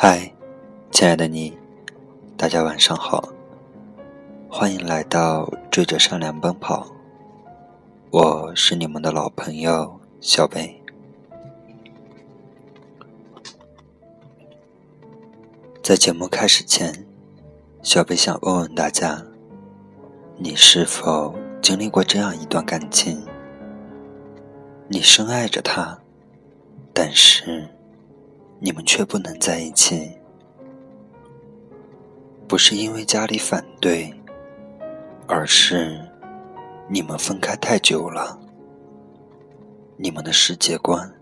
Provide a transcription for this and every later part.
嗨，亲爱的你，大家晚上好，欢迎来到追着善良奔跑。我是你们的老朋友小北。在节目开始前，小北想问问大家：你是否经历过这样一段感情？你深爱着他，但是你们却不能在一起，不是因为家里反对，而是你们分开太久了，你们的世界观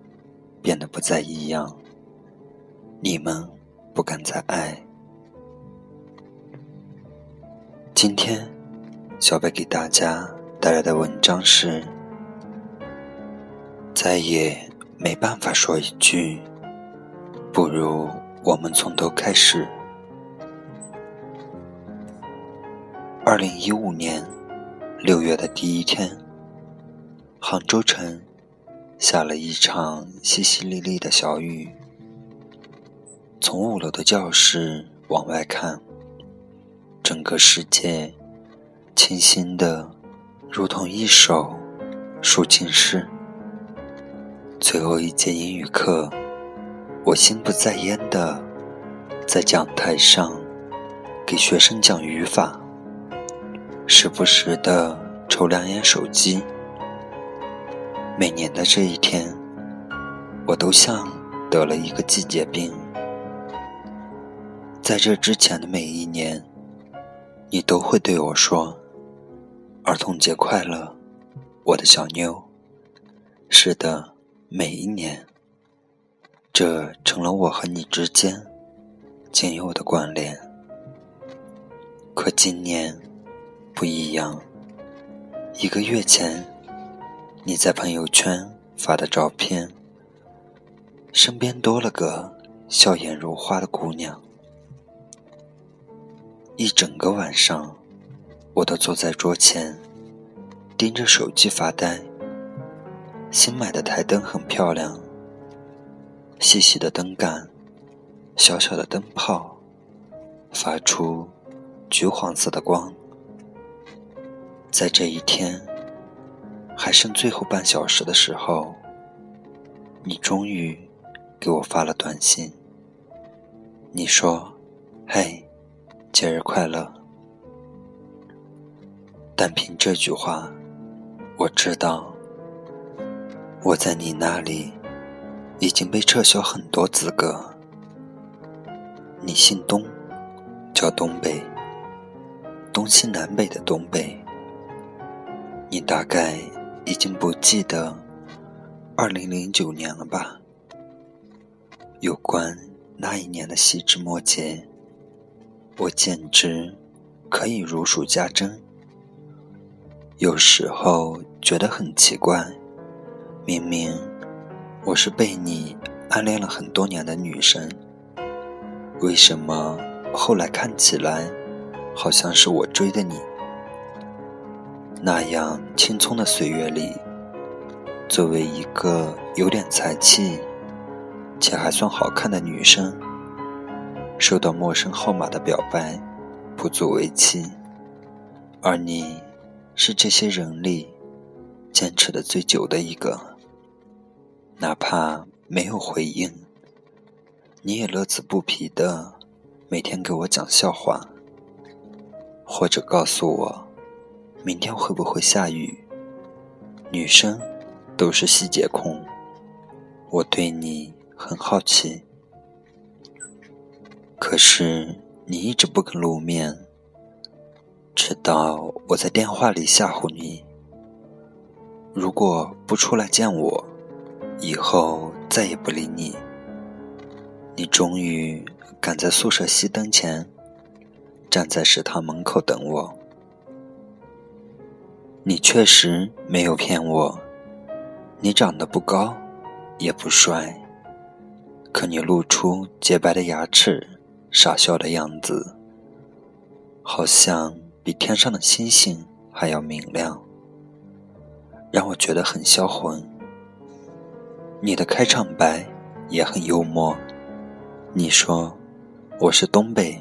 变得不再一样，你们不敢再爱。今天，小白给大家带来的文章是。再也没办法说一句，不如我们从头开始。二零一五年六月的第一天，杭州城下了一场淅淅沥沥的小雨。从五楼的教室往外看，整个世界清新的，如同一首抒情诗。最后一节英语课，我心不在焉的在讲台上给学生讲语法，时不时的瞅两眼手机。每年的这一天，我都像得了一个季节病。在这之前的每一年，你都会对我说：“儿童节快乐，我的小妞。”是的。每一年，这成了我和你之间仅有的关联。可今年不一样，一个月前，你在朋友圈发的照片，身边多了个笑颜如花的姑娘。一整个晚上，我都坐在桌前，盯着手机发呆。新买的台灯很漂亮，细细的灯杆，小小的灯泡，发出橘黄色的光。在这一天还剩最后半小时的时候，你终于给我发了短信。你说：“嘿，节日快乐。”单凭这句话，我知道。我在你那里已经被撤销很多资格。你姓东，叫东北，东西南北的东北。你大概已经不记得二零零九年了吧？有关那一年的细枝末节，我简直可以如数家珍。有时候觉得很奇怪。明明我是被你暗恋了很多年的女生，为什么后来看起来好像是我追的你？那样青葱的岁月里，作为一个有点才气且还算好看的女生，收到陌生号码的表白，不足为奇，而你是这些人里坚持的最久的一个。哪怕没有回应，你也乐此不疲的每天给我讲笑话，或者告诉我明天会不会下雨。女生都是细节控，我对你很好奇，可是你一直不肯露面，直到我在电话里吓唬你，如果不出来见我。以后再也不理你。你终于赶在宿舍熄灯前，站在食堂门口等我。你确实没有骗我，你长得不高，也不帅，可你露出洁白的牙齿，傻笑的样子，好像比天上的星星还要明亮，让我觉得很销魂。你的开场白也很幽默。你说我是东北。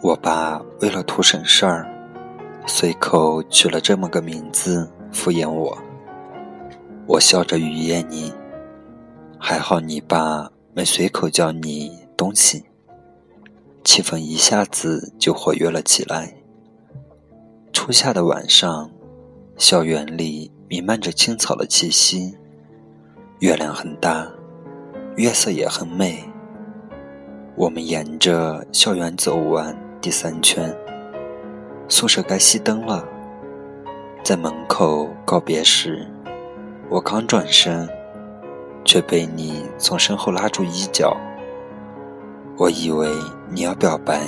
我爸为了图省事儿，随口取了这么个名字敷衍我。我笑着语言你，还好你爸没随口叫你东西。气氛一下子就活跃了起来。初夏的晚上，校园里弥漫着青草的气息，月亮很大，月色也很美。我们沿着校园走完第三圈，宿舍该熄灯了。在门口告别时，我刚转身，却被你从身后拉住衣角。我以为你要表白，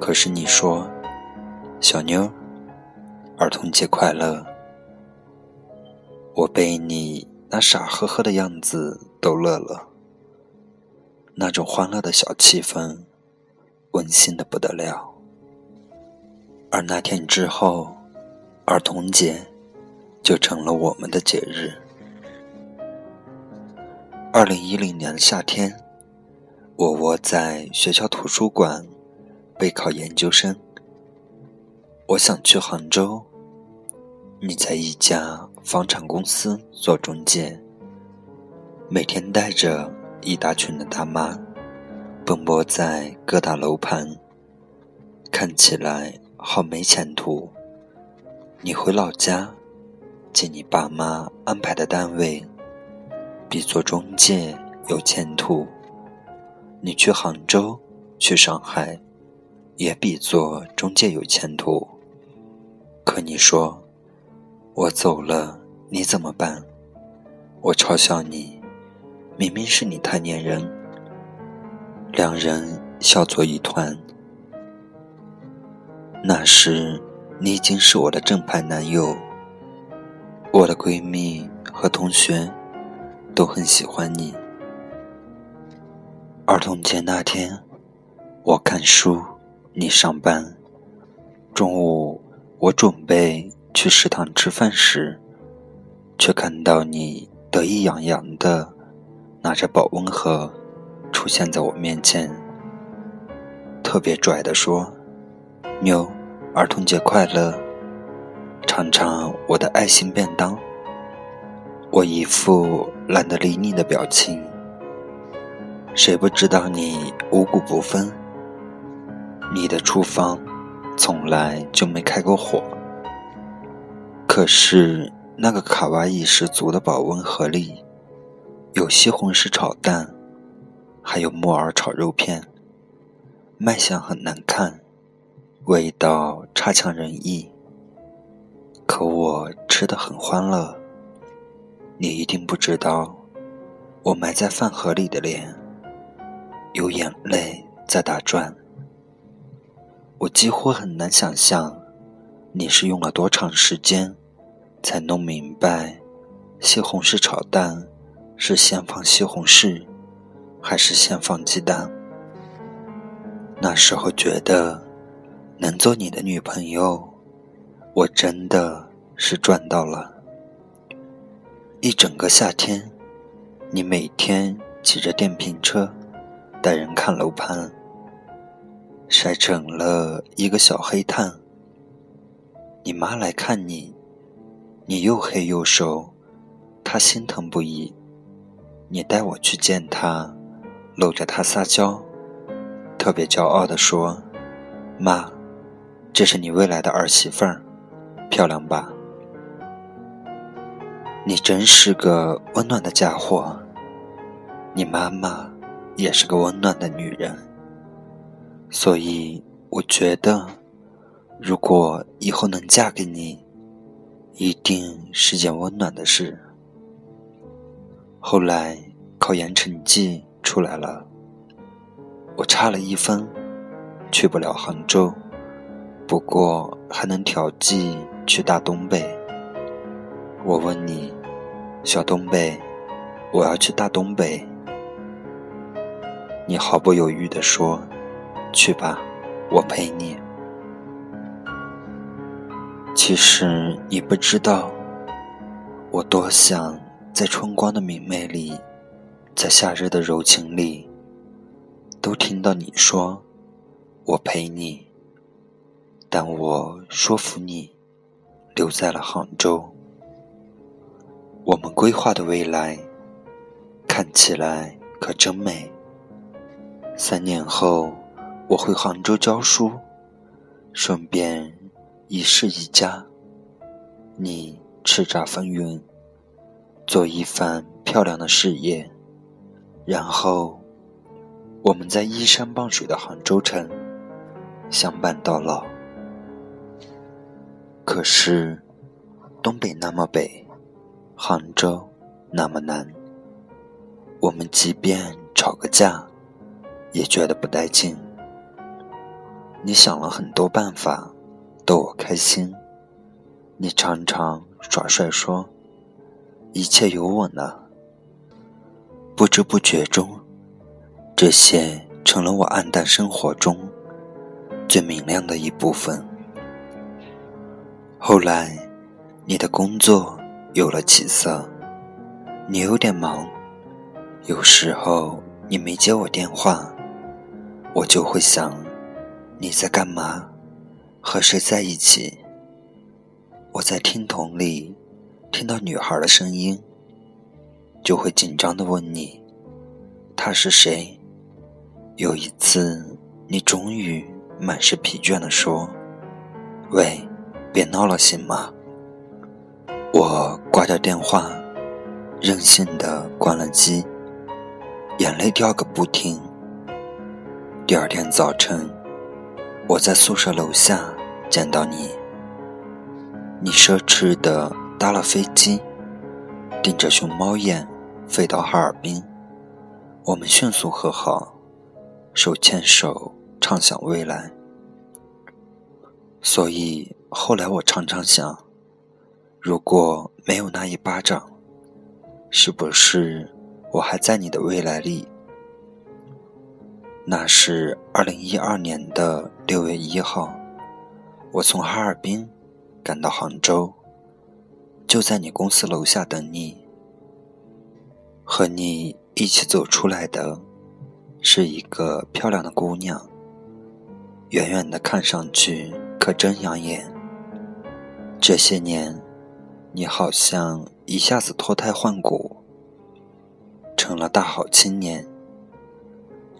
可是你说：“小妞，儿童节快乐。”我被你那傻呵呵的样子逗乐了。那种欢乐的小气氛，温馨的不得了。而那天之后，儿童节就成了我们的节日。二零一零年的夏天，我窝在学校图书馆备考研究生。我想去杭州，你在一家房产公司做中介，每天带着。一大群的大妈奔波在各大楼盘，看起来好没前途。你回老家，进你爸妈安排的单位，比做中介有前途。你去杭州，去上海，也比做中介有前途。可你说，我走了，你怎么办？我嘲笑你。明明是你太粘人，两人笑作一团。那时你已经是我的正牌男友，我的闺蜜和同学都很喜欢你。儿童节那天，我看书，你上班。中午我准备去食堂吃饭时，却看到你得意洋洋的。拿着保温盒出现在我面前，特别拽的说：“妞，儿童节快乐！尝尝我的爱心便当。”我一副懒得理你的表情。谁不知道你五谷不分？你的厨房从来就没开过火。可是那个卡哇伊十足的保温盒里。有西红柿炒蛋，还有木耳炒肉片，卖相很难看，味道差强人意。可我吃的很欢乐。你一定不知道，我埋在饭盒里的脸，有眼泪在打转。我几乎很难想象，你是用了多长时间，才弄明白西红柿炒蛋。是先放西红柿，还是先放鸡蛋？那时候觉得能做你的女朋友，我真的是赚到了。一整个夏天，你每天骑着电瓶车带人看楼盘，晒成了一个小黑炭。你妈来看你，你又黑又瘦，她心疼不已。你带我去见他，搂着他撒娇，特别骄傲地说：“妈，这是你未来的儿媳妇儿，漂亮吧？你真是个温暖的家伙。你妈妈也是个温暖的女人，所以我觉得，如果以后能嫁给你，一定是件温暖的事。”后来考研成绩出来了，我差了一分，去不了杭州，不过还能调剂去大东北。我问你，小东北，我要去大东北，你毫不犹豫地说：“去吧，我陪你。”其实你不知道，我多想。在春光的明媚里，在夏日的柔情里，都听到你说“我陪你”，但我说服你留在了杭州。我们规划的未来看起来可真美。三年后我回杭州教书，顺便一事一家。你叱咤风云，做一番漂亮的事业，然后我们在依山傍水的杭州城相伴到老。可是东北那么北。杭州那么难，我们即便吵个架，也觉得不带劲。你想了很多办法逗我开心，你常常耍帅说一切有我呢。不知不觉中，这些成了我暗淡生活中最明亮的一部分。后来，你的工作。有了起色，你有点忙，有时候你没接我电话，我就会想你在干嘛，和谁在一起。我在听筒里听到女孩的声音，就会紧张的问你，她是谁？有一次，你终于满是疲倦的说：“喂，别闹了，行吗？”我挂掉电话，任性的关了机，眼泪掉个不停。第二天早晨，我在宿舍楼下见到你，你奢侈的搭了飞机，盯着熊猫眼飞到哈尔滨，我们迅速和好，手牵手畅想未来。所以后来我常常想。如果没有那一巴掌，是不是我还在你的未来里？那是二零一二年的六月一号，我从哈尔滨赶到杭州，就在你公司楼下等你。和你一起走出来的，是一个漂亮的姑娘，远远的看上去可真养眼。这些年。你好像一下子脱胎换骨，成了大好青年。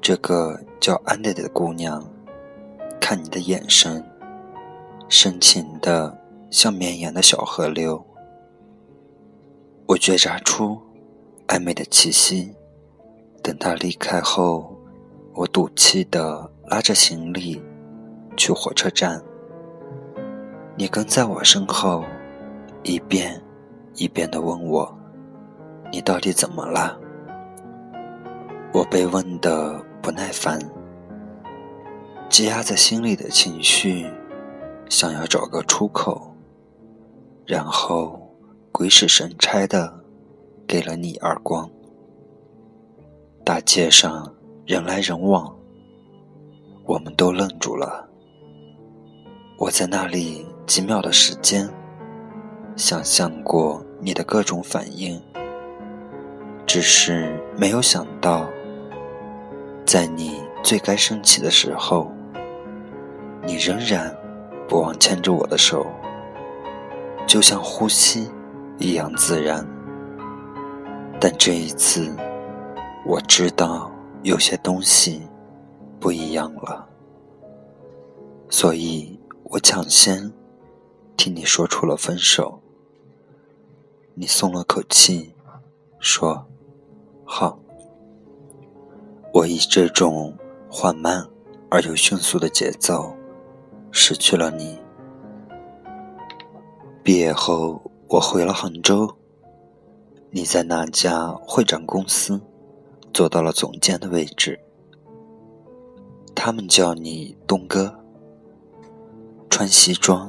这个叫安德的姑娘，看你的眼神，深情的像绵延的小河流。我觉察出暧昧的气息。等他离开后，我赌气的拉着行李去火车站，你跟在我身后。一遍一遍的问我：“你到底怎么了？”我被问的不耐烦，积压在心里的情绪想要找个出口，然后鬼使神差的给了你耳光。大街上人来人往，我们都愣住了。我在那里几秒的时间。想象过你的各种反应，只是没有想到，在你最该生气的时候，你仍然不忘牵着我的手，就像呼吸一样自然。但这一次，我知道有些东西不一样了，所以我抢先替你说出了分手。你松了口气，说：“好。”我以这种缓慢而又迅速的节奏失去了你。毕业后，我回了杭州。你在那家会展公司做到了总监的位置，他们叫你东哥。穿西装、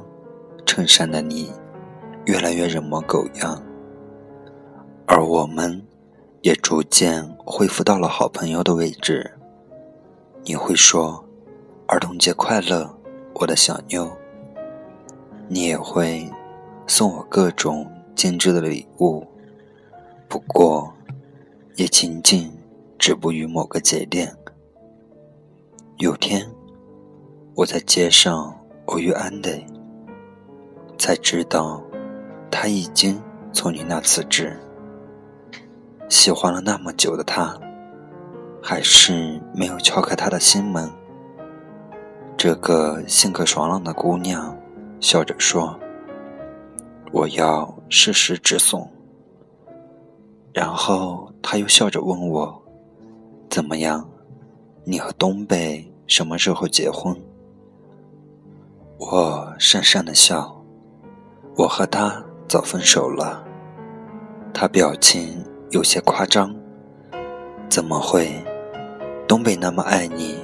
衬衫的你，越来越人模狗样。而我们，也逐渐恢复到了好朋友的位置。你会说：“儿童节快乐，我的小妞。”你也会送我各种精致的礼物，不过，也仅仅止步于某个节点。有天，我在街上偶遇安德，才知道他已经从你那辞职。喜欢了那么久的他，还是没有敲开他的心门。这个性格爽朗的姑娘笑着说：“我要适时直送。”然后他又笑着问我：“怎么样？你和东北什么时候结婚？”我讪讪的笑：“我和他早分手了。”他表情。有些夸张，怎么会？东北那么爱你，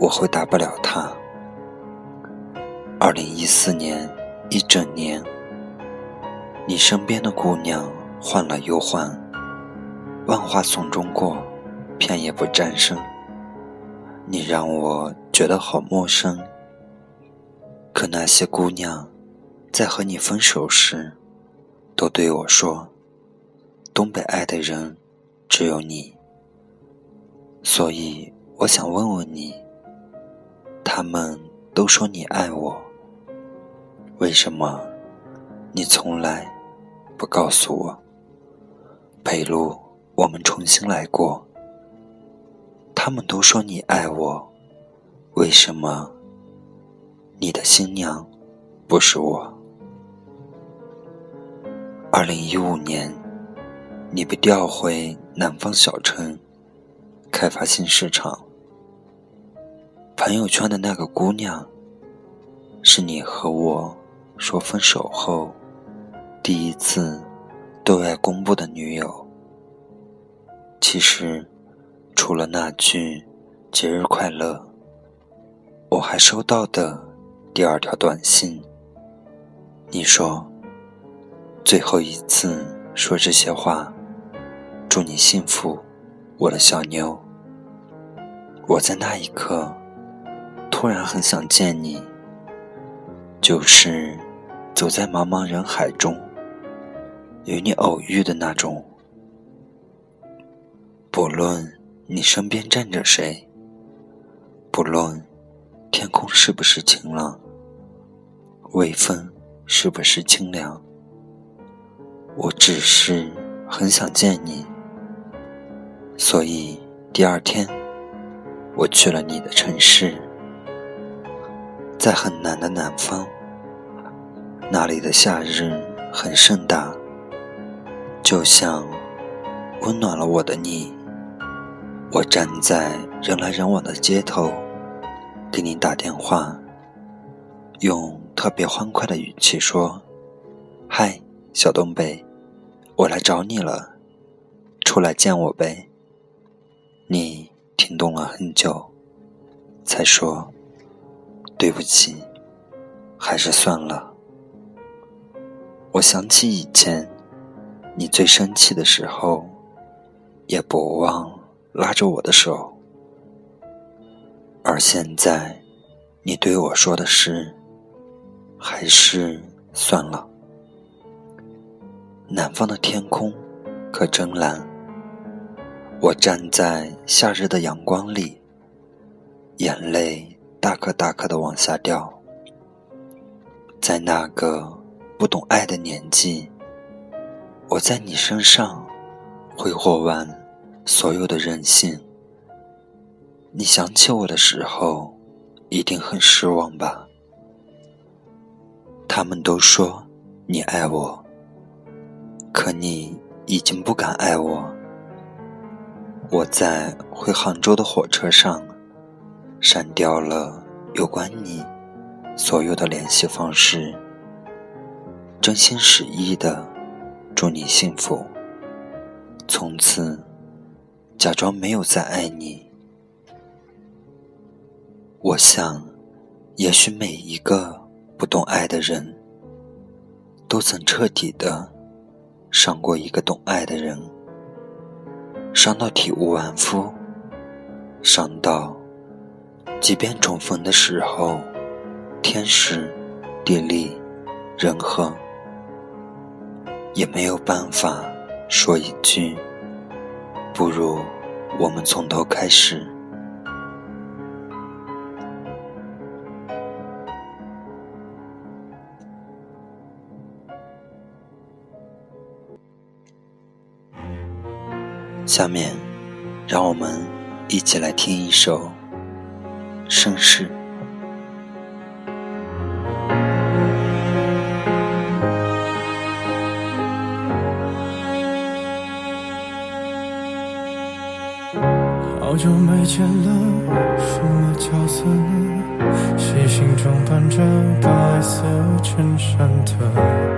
我回答不了他。二零一四年一整年，你身边的姑娘换了又换，万花丛中过，片叶不沾身。你让我觉得好陌生。可那些姑娘，在和你分手时，都对我说。东北爱的人只有你，所以我想问问你：他们都说你爱我，为什么你从来不告诉我？裴路，我们重新来过。他们都说你爱我，为什么你的新娘不是我？二零一五年。你被调回南方小城，开发新市场。朋友圈的那个姑娘，是你和我说分手后第一次对外公布的女友。其实，除了那句“节日快乐”，我还收到的第二条短信。你说：“最后一次说这些话。”祝你幸福，我的小妞。我在那一刻突然很想见你，就是走在茫茫人海中与你偶遇的那种。不论你身边站着谁，不论天空是不是晴朗，微风是不是清凉，我只是很想见你。所以第二天，我去了你的城市，在很南的南方，那里的夏日很盛大，就像温暖了我的你。我站在人来人往的街头，给你打电话，用特别欢快的语气说：“嗨，小东北，我来找你了，出来见我呗。”你停顿了很久，才说：“对不起，还是算了。”我想起以前你最生气的时候，也不忘拉着我的手。而现在，你对我说的是：“还是算了。”南方的天空可真蓝。我站在夏日的阳光里，眼泪大颗大颗的往下掉。在那个不懂爱的年纪，我在你身上挥霍完所有的任性。你想起我的时候，一定很失望吧？他们都说你爱我，可你已经不敢爱我。我在回杭州的火车上，删掉了有关你所有的联系方式，真心实意的祝你幸福。从此，假装没有再爱你。我想，也许每一个不懂爱的人，都曾彻底的伤过一个懂爱的人。伤到体无完肤，伤到即便重逢的时候天时地利人和也没有办法说一句不如我们从头开始。下面让我们一起来听一首盛世》。好久没见了，什么角色呢？细心装扮着白色衬衫的，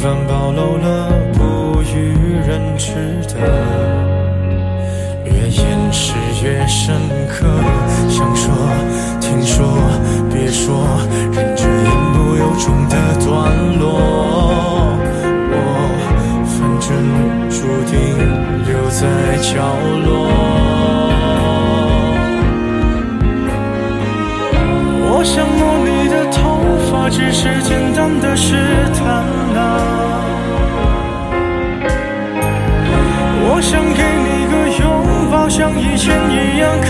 凡暴露了不与人知的，越掩饰越深刻。想说，听说，别说，忍着言不由衷的段落。我反正注定留在角落。想摸你的头发，只是简单的试探啊。我想给你个拥抱，像以前一样，可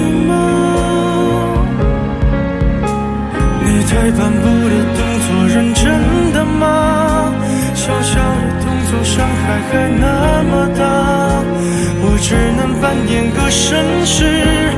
以吗？你退半步的动作，认真的吗？小小的动作，伤害还那么大，我只能扮演个绅士。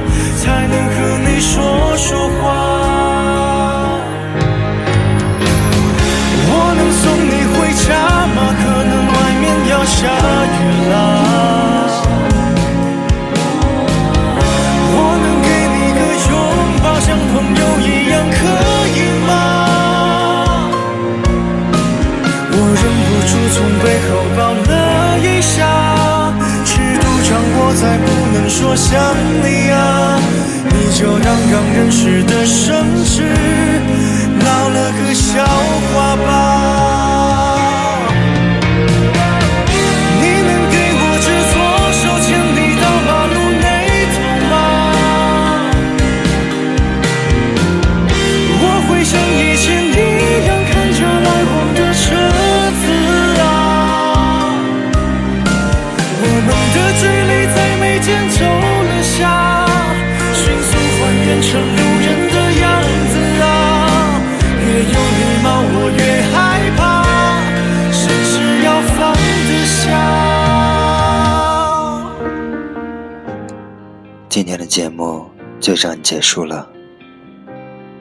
就这样结束了。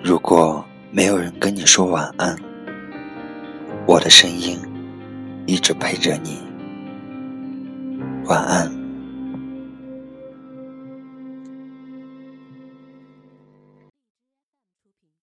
如果没有人跟你说晚安，我的声音一直陪着你。晚安。